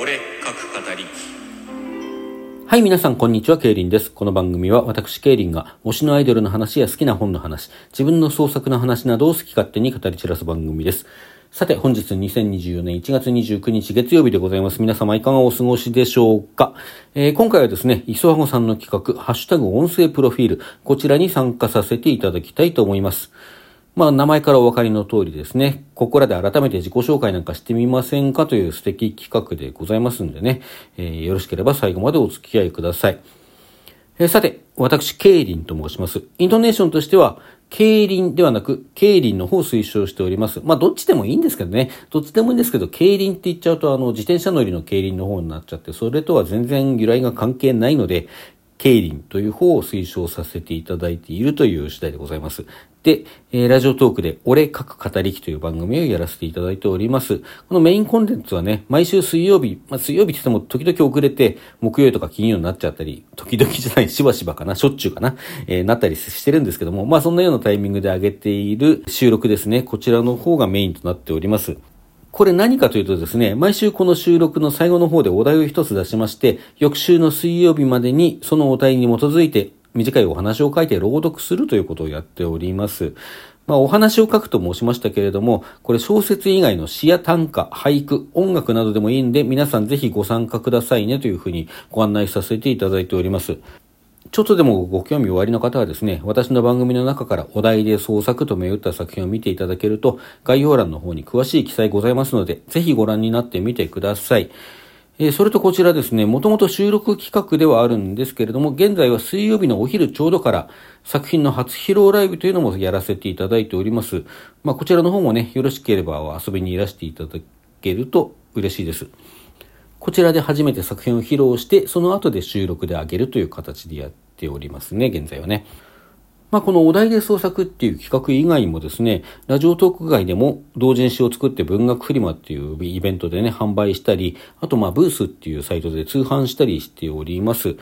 俺各語りはい、皆さん、こんにちは、ケイリンです。この番組は、私、ケイリンが、推しのアイドルの話や好きな本の話、自分の創作の話などを好き勝手に語り散らす番組です。さて、本日2024年1月29日月曜日でございます。皆様いかがお過ごしでしょうか、えー今回はですね、磯和子さんの企画、ハッシュタグ音声プロフィール、こちらに参加させていただきたいと思います。まあ、名前からお分かりの通りですね、ここらで改めて自己紹介なんかしてみませんかという素敵企画でございますんでね、えーよろしければ最後までお付き合いください。えーさて、私、ケイリンと申します。イントネーションとしては、ケイリンではなく、ケイリンの方を推奨しております。まあ、どっちでもいいんですけどね。どっちでもいいんですけど、ケイリンって言っちゃうと、あの、自転車乗りのケイリンの方になっちゃって、それとは全然由来が関係ないので、ケイリンという方を推奨させていただいているという次第でございます。で、えーラジオトークで、俺各語りきという番組をやらせていただいております。このメインコンテンツはね、毎週水曜日、まあ、水曜日って言っても時々遅れて、木曜日とか金曜になっちゃったり、時々じゃない、しばしばかな、しょっちゅうかな、えーなったりしてるんですけども、まあそんなようなタイミングで上げている収録ですね。こちらの方がメインとなっております。これ何かというとですね、毎週この収録の最後の方でお題を一つ出しまして、翌週の水曜日までにそのお題に基づいて短いお話を書いて朗読するということをやっております。まあお話を書くと申しましたけれども、これ小説以外の詩や短歌、俳句、音楽などでもいいんで、皆さんぜひご参加くださいねというふうにご案内させていただいております。ちょっとでもご興味おありの方はですね、私の番組の中からお題で創作と銘打った作品を見ていただけると、概要欄の方に詳しい記載ございますので、ぜひご覧になってみてください。えそれとこちらですね、もともと収録企画ではあるんですけれども、現在は水曜日のお昼ちょうどから作品の初披露ライブというのもやらせていただいております。まあ、こちらの方もね、よろしければ遊びにいらしていただけると嬉しいです。こちらで初めて作品を披露して、その後で収録で上げるという形でやってておりますね、現在はね。まあ、このお題で創作っていう企画以外にもですね、ラジオトーク外でも同人誌を作って文学フリマっていうイベントでね、販売したり、あとまあブースっていうサイトで通販したりしております。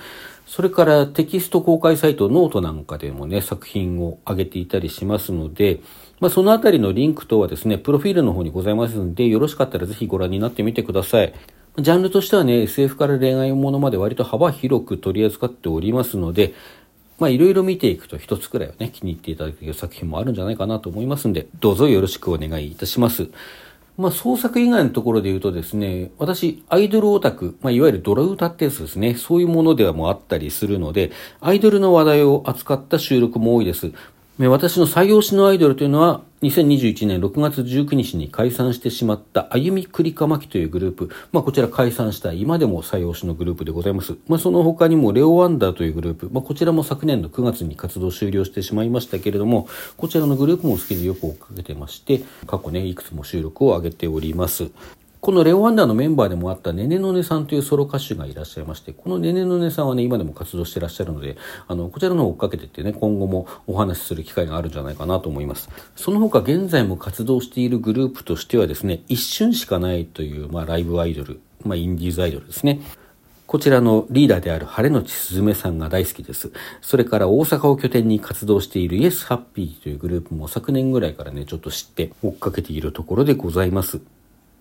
それからテキスト公開サイトノートなんかでもね、作品を上げていたりしますので、まあ、そのあたりのリンク等はですね、プロフィールの方にございますので、よろしかったらぜひご覧になってみてください。ジャンルとしてはね、SF から恋愛ものまで割と幅広く取り扱っておりますので、まあいろいろ見ていくと一つくらいはね、気に入っていただける作品もあるんじゃないかなと思いますんで、どうぞよろしくお願いいたします。まあ創作以外のところで言うとですね、私、アイドルオタク、まあいわゆるドラ歌ってやつですね、そういうものではもあったりするので、アイドルの話題を扱った収録も多いです。私の採用しのアイドルというのは、2021年6月19日に解散してしまった、あゆみくりかまきというグループ。まあ、こちら解散した今でも採用しのグループでございます。まあ、その他にもレオワンダーというグループ。まあ、こちらも昨年の9月に活動終了してしまいましたけれども、こちらのグループも好きでよく追っかけてまして、過去ね、いくつも収録を上げております。このレオワンダーのメンバーでもあったねねのねさんというソロ歌手がいらっしゃいまして、このねねのねさんはね、今でも活動してらっしゃるので、あの、こちらの方追っかけてってね、今後もお話しする機会があるんじゃないかなと思います。その他現在も活動しているグループとしてはですね、一瞬しかないという、まあ、ライブアイドル、まあ、インディーズアイドルですね。こちらのリーダーである晴れのちすずめさんが大好きです。それから大阪を拠点に活動しているイエスハッピーというグループも昨年ぐらいからね、ちょっと知って追っかけているところでございます。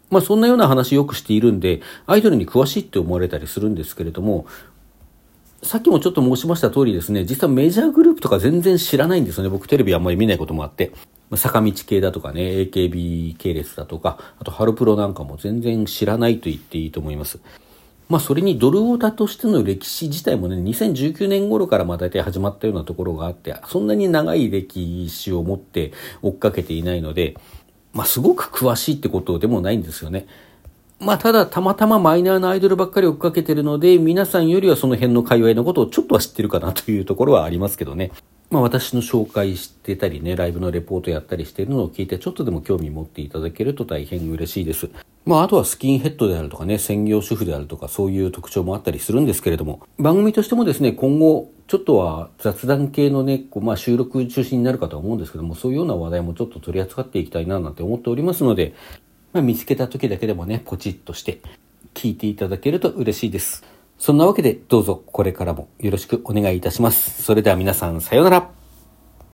まあそんなような話よくしているんで、アイドルに詳しいって思われたりするんですけれども、さっきもちょっと申しました通りですね、実はメジャーグループとか全然知らないんですよね。僕テレビあんまり見ないこともあって。ま坂道系だとかね、AKB 系列だとか、あとハロプロなんかも全然知らないと言っていいと思います。まあそれにドルオータとしての歴史自体もね、2019年頃からまあ大体始まったようなところがあって、そんなに長い歴史を持って追っかけていないので、まあすごく詳しいってことでもないんですよね。まあただたまたまマイナーなアイドルばっかり追っかけてるので、皆さんよりはその辺の界隈のことをちょっとは知ってるかなというところはありますけどね。まあ私の紹介してたりね、ライブのレポートやったりしてるのを聞いてちょっとでも興味持っていただけると大変嬉しいです。まああとはスキンヘッドであるとかね、専業主婦であるとかそういう特徴もあったりするんですけれども、番組としてもですね、今後ちょっとは雑談系のね、こうまあ収録中心になるかとは思うんですけども、そういうような話題もちょっと取り扱っていきたいななんて思っておりますので、まあ、見つけた時だけでもね、ポチッとして聞いていただけると嬉しいです。そんなわけでどうぞこれからもよろしくお願いいたします。それでは皆さんさようなら。